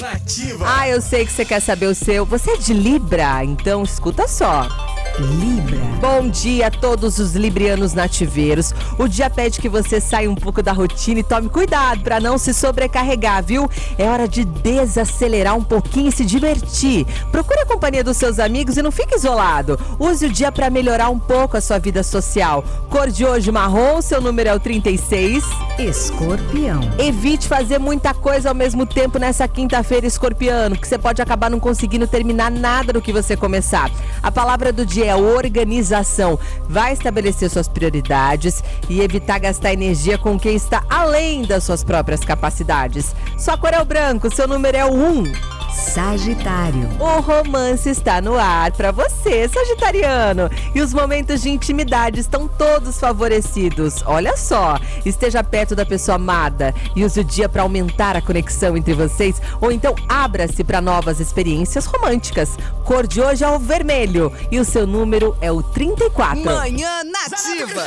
Nativa. Ah, eu sei que você quer saber o seu. Você é de Libra? Então escuta só. Libra. Bom dia a todos os librianos nativeiros. O dia pede que você saia um pouco da rotina e tome cuidado para não se sobrecarregar, viu? É hora de desacelerar um pouquinho e se divertir. Procure a companhia dos seus amigos e não fique isolado. Use o dia para melhorar um pouco a sua vida social. Cor de hoje marrom, seu número é o 36. Escorpião. Evite fazer muita coisa ao mesmo tempo nessa quinta-feira, escorpiano, que você pode acabar não conseguindo terminar nada do que você começar. A palavra do dia é organização. Vai estabelecer suas prioridades e evitar gastar energia com quem está além das suas próprias capacidades. Sua cor é o branco, seu número é o 1. Sagitário. O romance está no ar para você, Sagitariano. E os momentos de intimidade estão todos favorecidos. Olha só, esteja perto da pessoa amada e use o dia para aumentar a conexão entre vocês ou então abra-se para novas experiências românticas. Cor de hoje é o vermelho e o seu número é o 34. Manhã Nativa.